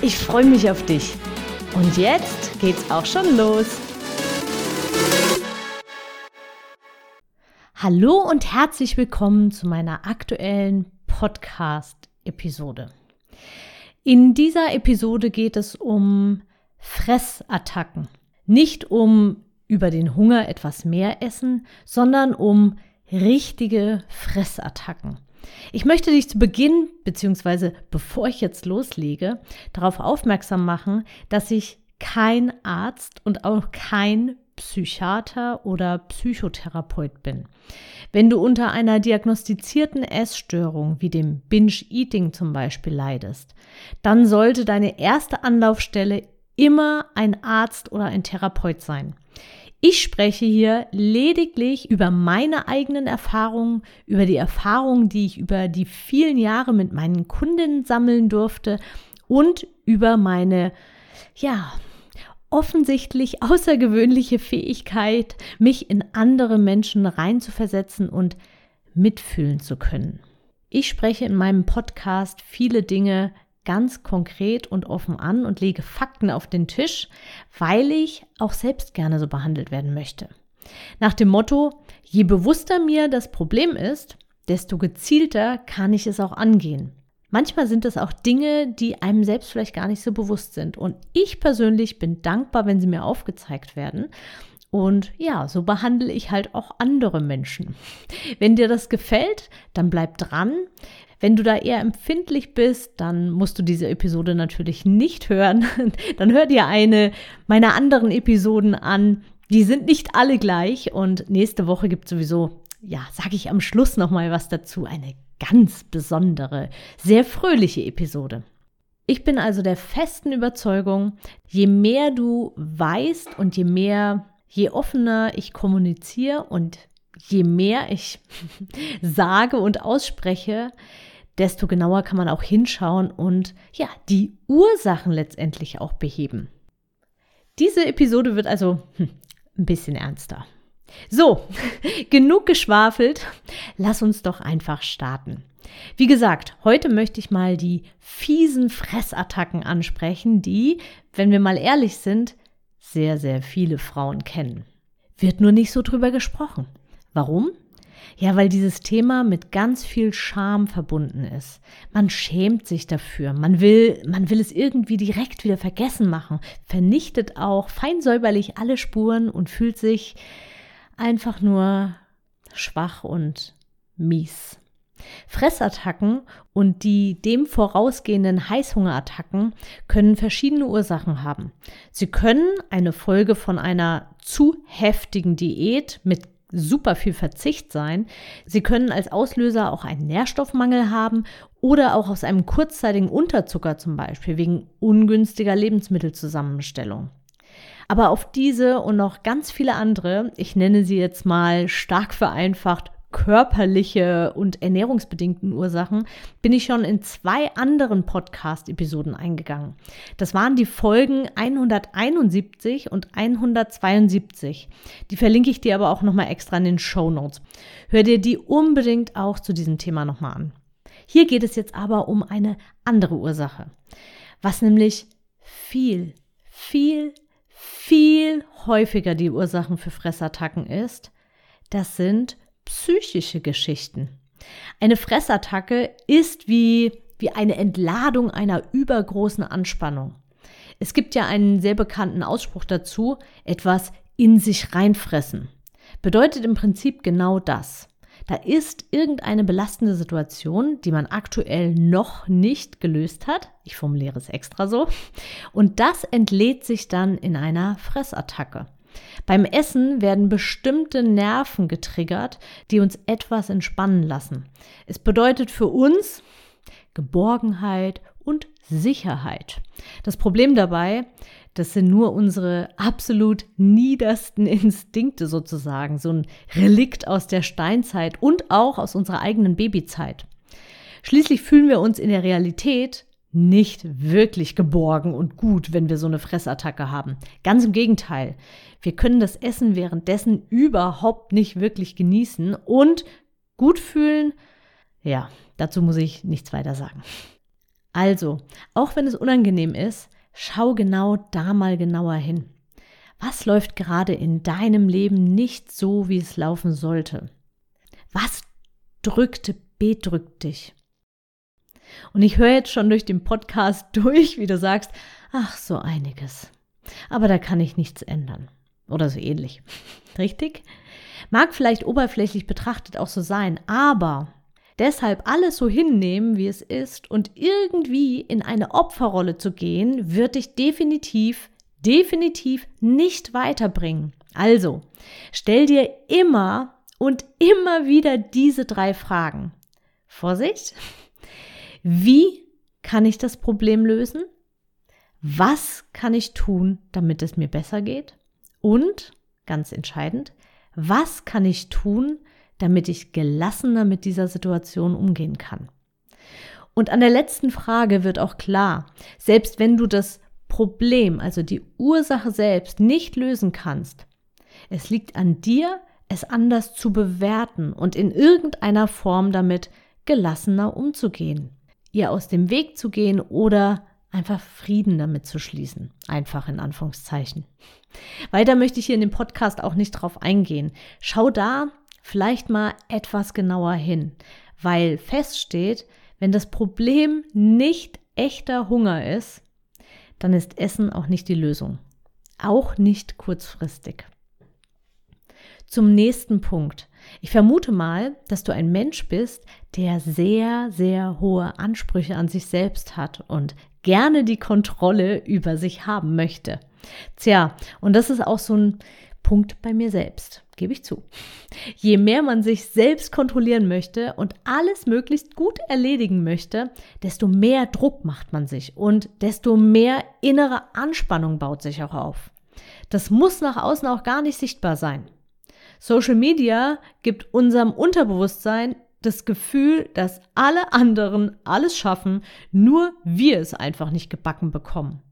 Ich freue mich auf dich. Und jetzt geht's auch schon los. Hallo und herzlich willkommen zu meiner aktuellen Podcast-Episode. In dieser Episode geht es um Fressattacken. Nicht um über den Hunger etwas mehr essen, sondern um richtige Fressattacken. Ich möchte dich zu Beginn, beziehungsweise bevor ich jetzt loslege, darauf aufmerksam machen, dass ich kein Arzt und auch kein Psychiater oder Psychotherapeut bin. Wenn du unter einer diagnostizierten Essstörung wie dem Binge-Eating zum Beispiel leidest, dann sollte deine erste Anlaufstelle immer ein Arzt oder ein Therapeut sein. Ich spreche hier lediglich über meine eigenen Erfahrungen, über die Erfahrungen, die ich über die vielen Jahre mit meinen Kundinnen sammeln durfte und über meine, ja, offensichtlich außergewöhnliche Fähigkeit, mich in andere Menschen reinzuversetzen und mitfühlen zu können. Ich spreche in meinem Podcast viele Dinge ganz konkret und offen an und lege Fakten auf den Tisch, weil ich auch selbst gerne so behandelt werden möchte. Nach dem Motto, je bewusster mir das Problem ist, desto gezielter kann ich es auch angehen. Manchmal sind es auch Dinge, die einem selbst vielleicht gar nicht so bewusst sind. Und ich persönlich bin dankbar, wenn sie mir aufgezeigt werden. Und ja, so behandle ich halt auch andere Menschen. Wenn dir das gefällt, dann bleib dran. Wenn du da eher empfindlich bist, dann musst du diese Episode natürlich nicht hören. Dann hör dir eine meiner anderen Episoden an. Die sind nicht alle gleich und nächste Woche gibt sowieso, ja, sage ich am Schluss noch mal was dazu, eine ganz besondere, sehr fröhliche Episode. Ich bin also der festen Überzeugung, je mehr du weißt und je mehr, je offener ich kommuniziere und je mehr ich sage und ausspreche, desto genauer kann man auch hinschauen und ja, die Ursachen letztendlich auch beheben. Diese Episode wird also hm, ein bisschen ernster. So, genug geschwafelt. Lass uns doch einfach starten. Wie gesagt, heute möchte ich mal die fiesen Fressattacken ansprechen, die, wenn wir mal ehrlich sind, sehr, sehr viele Frauen kennen. Wird nur nicht so drüber gesprochen. Warum? Ja, weil dieses Thema mit ganz viel Scham verbunden ist. Man schämt sich dafür. Man will, man will es irgendwie direkt wieder vergessen machen, vernichtet auch feinsäuberlich alle Spuren und fühlt sich einfach nur schwach und mies. Fressattacken und die dem vorausgehenden Heißhungerattacken können verschiedene Ursachen haben. Sie können eine Folge von einer zu heftigen Diät mit super viel Verzicht sein. Sie können als Auslöser auch einen Nährstoffmangel haben oder auch aus einem kurzzeitigen Unterzucker zum Beispiel wegen ungünstiger Lebensmittelzusammenstellung. Aber auf diese und noch ganz viele andere, ich nenne sie jetzt mal stark vereinfacht, körperliche und ernährungsbedingten Ursachen bin ich schon in zwei anderen Podcast-Episoden eingegangen. Das waren die Folgen 171 und 172. Die verlinke ich dir aber auch nochmal extra in den Show Notes. Hör dir die unbedingt auch zu diesem Thema nochmal an. Hier geht es jetzt aber um eine andere Ursache, was nämlich viel, viel, viel häufiger die Ursachen für Fressattacken ist. Das sind psychische Geschichten. Eine Fressattacke ist wie, wie eine Entladung einer übergroßen Anspannung. Es gibt ja einen sehr bekannten Ausspruch dazu, etwas in sich reinfressen. Bedeutet im Prinzip genau das. Da ist irgendeine belastende Situation, die man aktuell noch nicht gelöst hat. Ich formuliere es extra so. Und das entlädt sich dann in einer Fressattacke. Beim Essen werden bestimmte Nerven getriggert, die uns etwas entspannen lassen. Es bedeutet für uns Geborgenheit und Sicherheit. Das Problem dabei, das sind nur unsere absolut niedersten Instinkte sozusagen, so ein Relikt aus der Steinzeit und auch aus unserer eigenen Babyzeit. Schließlich fühlen wir uns in der Realität nicht wirklich geborgen und gut, wenn wir so eine Fressattacke haben. Ganz im Gegenteil. Wir können das Essen währenddessen überhaupt nicht wirklich genießen und gut fühlen. Ja, dazu muss ich nichts weiter sagen. Also, auch wenn es unangenehm ist, schau genau da mal genauer hin. Was läuft gerade in deinem Leben nicht so, wie es laufen sollte? Was drückt, bedrückt dich? Und ich höre jetzt schon durch den Podcast durch, wie du sagst, ach, so einiges. Aber da kann ich nichts ändern. Oder so ähnlich. Richtig? Mag vielleicht oberflächlich betrachtet auch so sein, aber deshalb alles so hinnehmen, wie es ist und irgendwie in eine Opferrolle zu gehen, wird dich definitiv, definitiv nicht weiterbringen. Also, stell dir immer und immer wieder diese drei Fragen. Vorsicht! Wie kann ich das Problem lösen? Was kann ich tun, damit es mir besser geht? Und, ganz entscheidend, was kann ich tun, damit ich gelassener mit dieser Situation umgehen kann? Und an der letzten Frage wird auch klar, selbst wenn du das Problem, also die Ursache selbst, nicht lösen kannst, es liegt an dir, es anders zu bewerten und in irgendeiner Form damit gelassener umzugehen ihr aus dem Weg zu gehen oder einfach Frieden damit zu schließen. Einfach in Anführungszeichen. Weiter möchte ich hier in dem Podcast auch nicht drauf eingehen. Schau da vielleicht mal etwas genauer hin, weil feststeht, wenn das Problem nicht echter Hunger ist, dann ist Essen auch nicht die Lösung. Auch nicht kurzfristig. Zum nächsten Punkt. Ich vermute mal, dass du ein Mensch bist, der sehr, sehr hohe Ansprüche an sich selbst hat und gerne die Kontrolle über sich haben möchte. Tja, und das ist auch so ein Punkt bei mir selbst, gebe ich zu. Je mehr man sich selbst kontrollieren möchte und alles möglichst gut erledigen möchte, desto mehr Druck macht man sich und desto mehr innere Anspannung baut sich auch auf. Das muss nach außen auch gar nicht sichtbar sein. Social Media gibt unserem Unterbewusstsein das Gefühl, dass alle anderen alles schaffen, nur wir es einfach nicht gebacken bekommen.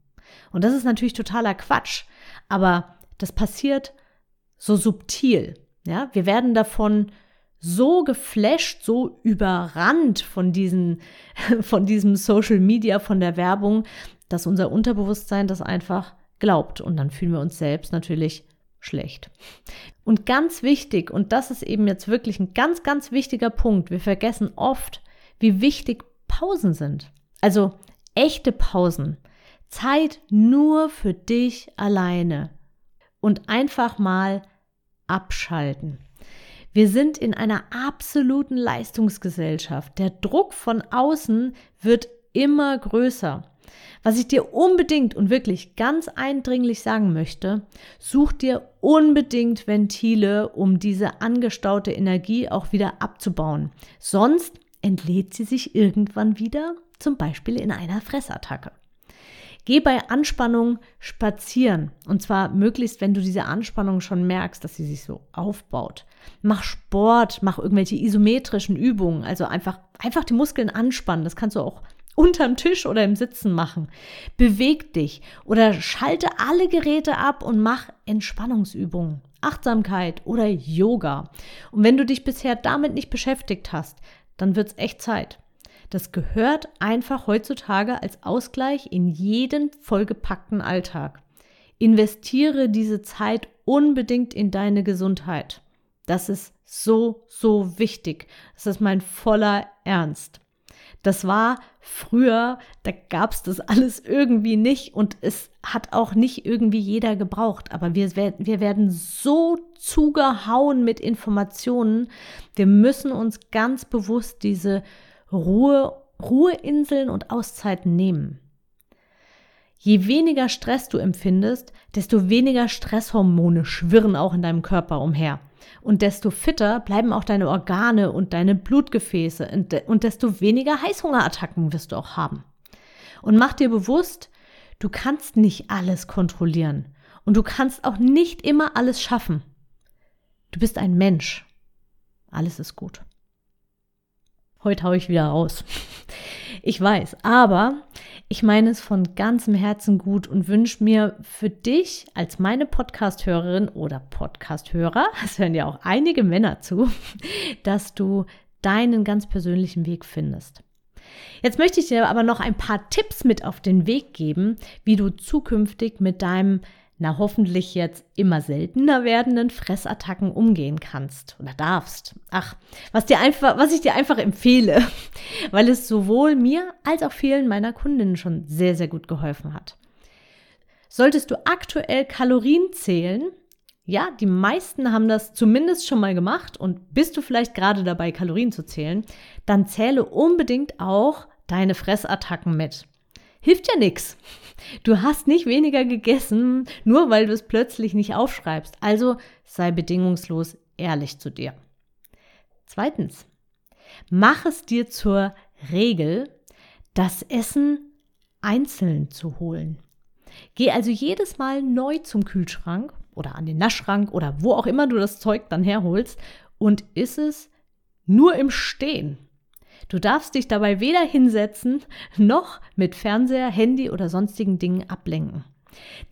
Und das ist natürlich totaler Quatsch, aber das passiert so subtil. Ja, wir werden davon so geflasht, so überrannt von diesen, von diesem Social Media, von der Werbung, dass unser Unterbewusstsein das einfach glaubt. Und dann fühlen wir uns selbst natürlich schlecht. Und ganz wichtig, und das ist eben jetzt wirklich ein ganz, ganz wichtiger Punkt, wir vergessen oft, wie wichtig Pausen sind. Also echte Pausen. Zeit nur für dich alleine. Und einfach mal abschalten. Wir sind in einer absoluten Leistungsgesellschaft. Der Druck von außen wird immer größer. Was ich dir unbedingt und wirklich ganz eindringlich sagen möchte, such dir unbedingt Ventile, um diese angestaute Energie auch wieder abzubauen. Sonst entlädt sie sich irgendwann wieder, zum Beispiel in einer Fressattacke. Geh bei Anspannung spazieren. Und zwar möglichst, wenn du diese Anspannung schon merkst, dass sie sich so aufbaut. Mach Sport, mach irgendwelche isometrischen Übungen. Also einfach, einfach die Muskeln anspannen. Das kannst du auch unterm Tisch oder im Sitzen machen. Beweg dich oder schalte alle Geräte ab und mach Entspannungsübungen, Achtsamkeit oder Yoga. Und wenn du dich bisher damit nicht beschäftigt hast, dann wird's echt Zeit. Das gehört einfach heutzutage als Ausgleich in jeden vollgepackten Alltag. Investiere diese Zeit unbedingt in deine Gesundheit. Das ist so, so wichtig. Das ist mein voller Ernst. Das war früher, da gab es das alles irgendwie nicht und es hat auch nicht irgendwie jeder gebraucht. Aber wir, wir werden so zugehauen mit Informationen. Wir müssen uns ganz bewusst diese Ruhe, Ruheinseln und Auszeiten nehmen. Je weniger Stress du empfindest, desto weniger Stresshormone schwirren auch in deinem Körper umher. Und desto fitter bleiben auch deine Organe und deine Blutgefäße und desto weniger Heißhungerattacken wirst du auch haben. Und mach dir bewusst, du kannst nicht alles kontrollieren und du kannst auch nicht immer alles schaffen. Du bist ein Mensch. Alles ist gut. Heute haue ich wieder raus. Ich weiß, aber ich meine es von ganzem Herzen gut und wünsche mir für dich als meine Podcast-Hörerin oder Podcast-Hörer, es hören ja auch einige Männer zu, dass du deinen ganz persönlichen Weg findest. Jetzt möchte ich dir aber noch ein paar Tipps mit auf den Weg geben, wie du zukünftig mit deinem na hoffentlich jetzt immer seltener werdenden Fressattacken umgehen kannst oder darfst. Ach, was dir einfach, was ich dir einfach empfehle, weil es sowohl mir als auch vielen meiner Kundinnen schon sehr sehr gut geholfen hat. Solltest du aktuell Kalorien zählen, ja, die meisten haben das zumindest schon mal gemacht und bist du vielleicht gerade dabei Kalorien zu zählen, dann zähle unbedingt auch deine Fressattacken mit. Hilft ja nichts. Du hast nicht weniger gegessen, nur weil du es plötzlich nicht aufschreibst. Also sei bedingungslos ehrlich zu dir. Zweitens, mach es dir zur Regel, das Essen einzeln zu holen. Geh also jedes Mal neu zum Kühlschrank oder an den Naschschrank oder wo auch immer du das Zeug dann herholst und iss es nur im Stehen. Du darfst dich dabei weder hinsetzen noch mit Fernseher, Handy oder sonstigen Dingen ablenken.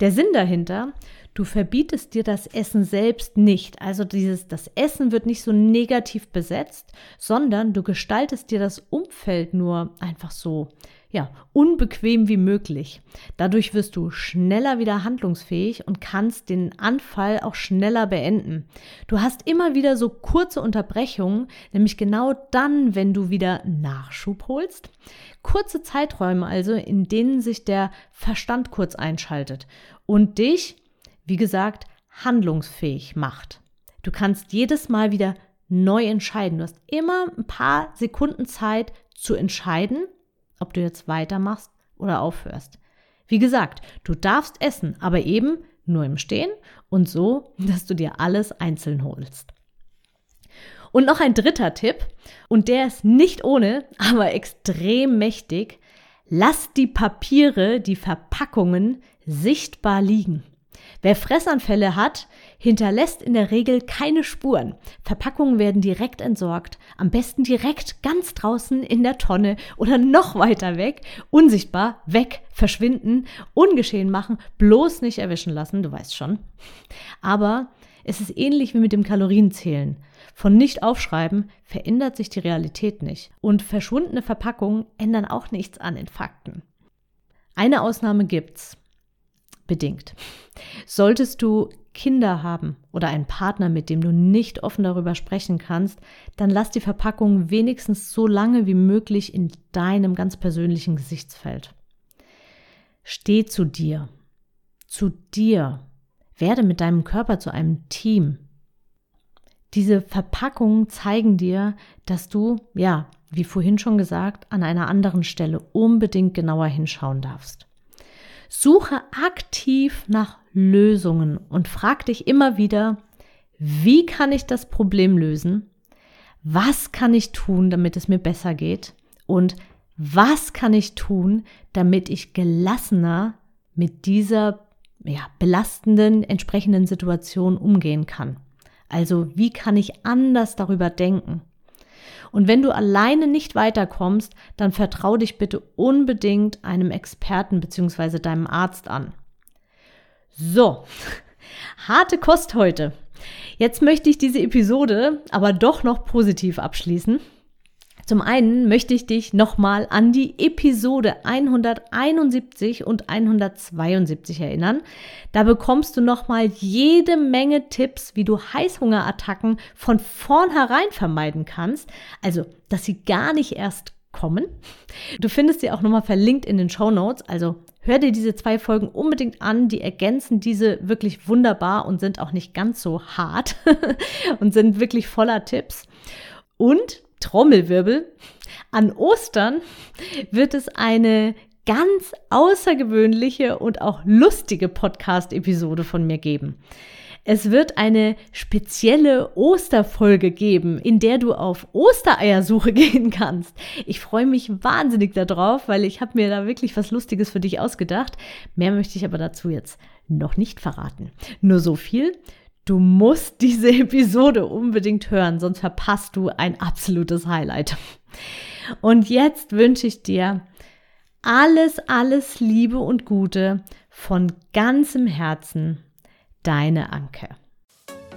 Der Sinn dahinter, du verbietest dir das Essen selbst nicht. Also dieses, das Essen wird nicht so negativ besetzt, sondern du gestaltest dir das Umfeld nur einfach so ja, unbequem wie möglich. Dadurch wirst du schneller wieder handlungsfähig und kannst den Anfall auch schneller beenden. Du hast immer wieder so kurze Unterbrechungen, nämlich genau dann, wenn du wieder Nachschub holst. Kurze Zeiträume also, in denen sich der Verstand kurz einschaltet und dich, wie gesagt, handlungsfähig macht. Du kannst jedes Mal wieder neu entscheiden. Du hast immer ein paar Sekunden Zeit zu entscheiden ob du jetzt weitermachst oder aufhörst. Wie gesagt, du darfst essen, aber eben nur im Stehen und so, dass du dir alles einzeln holst. Und noch ein dritter Tipp, und der ist nicht ohne, aber extrem mächtig. Lass die Papiere, die Verpackungen sichtbar liegen. Wer Fressanfälle hat, hinterlässt in der Regel keine Spuren. Verpackungen werden direkt entsorgt, am besten direkt ganz draußen in der Tonne oder noch weiter weg, unsichtbar, weg, verschwinden, ungeschehen machen, bloß nicht erwischen lassen, du weißt schon. Aber es ist ähnlich wie mit dem Kalorienzählen. Von nicht aufschreiben verändert sich die Realität nicht. Und verschwundene Verpackungen ändern auch nichts an den Fakten. Eine Ausnahme gibt's bedingt. Solltest du Kinder haben oder einen Partner, mit dem du nicht offen darüber sprechen kannst, dann lass die Verpackung wenigstens so lange wie möglich in deinem ganz persönlichen Gesichtsfeld. Steh zu dir, zu dir, werde mit deinem Körper zu einem Team. Diese Verpackungen zeigen dir, dass du, ja, wie vorhin schon gesagt, an einer anderen Stelle unbedingt genauer hinschauen darfst. Suche aktiv nach Lösungen und frag dich immer wieder, wie kann ich das Problem lösen? Was kann ich tun, damit es mir besser geht? Und was kann ich tun, damit ich gelassener mit dieser ja, belastenden entsprechenden Situation umgehen kann? Also wie kann ich anders darüber denken? Und wenn du alleine nicht weiterkommst, dann vertrau dich bitte unbedingt einem Experten bzw. deinem Arzt an. So, harte Kost heute. Jetzt möchte ich diese Episode aber doch noch positiv abschließen. Zum einen möchte ich dich nochmal an die Episode 171 und 172 erinnern. Da bekommst du nochmal jede Menge Tipps, wie du Heißhungerattacken von vornherein vermeiden kannst. Also, dass sie gar nicht erst kommen. Du findest sie auch nochmal verlinkt in den Show Notes. Also hör dir diese zwei Folgen unbedingt an. Die ergänzen diese wirklich wunderbar und sind auch nicht ganz so hart und sind wirklich voller Tipps. Und Trommelwirbel. An Ostern wird es eine ganz außergewöhnliche und auch lustige Podcast-Episode von mir geben. Es wird eine spezielle Osterfolge geben, in der du auf Ostereiersuche gehen kannst. Ich freue mich wahnsinnig darauf, weil ich habe mir da wirklich was Lustiges für dich ausgedacht. Mehr möchte ich aber dazu jetzt noch nicht verraten. Nur so viel. Du musst diese Episode unbedingt hören, sonst verpasst du ein absolutes Highlight. Und jetzt wünsche ich dir alles, alles Liebe und Gute von ganzem Herzen deine Anke.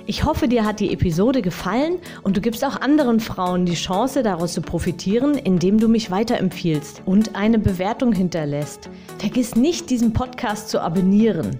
Ich hoffe, dir hat die Episode gefallen und du gibst auch anderen Frauen die Chance, daraus zu profitieren, indem du mich weiterempfiehlst und eine Bewertung hinterlässt. Vergiss nicht, diesen Podcast zu abonnieren.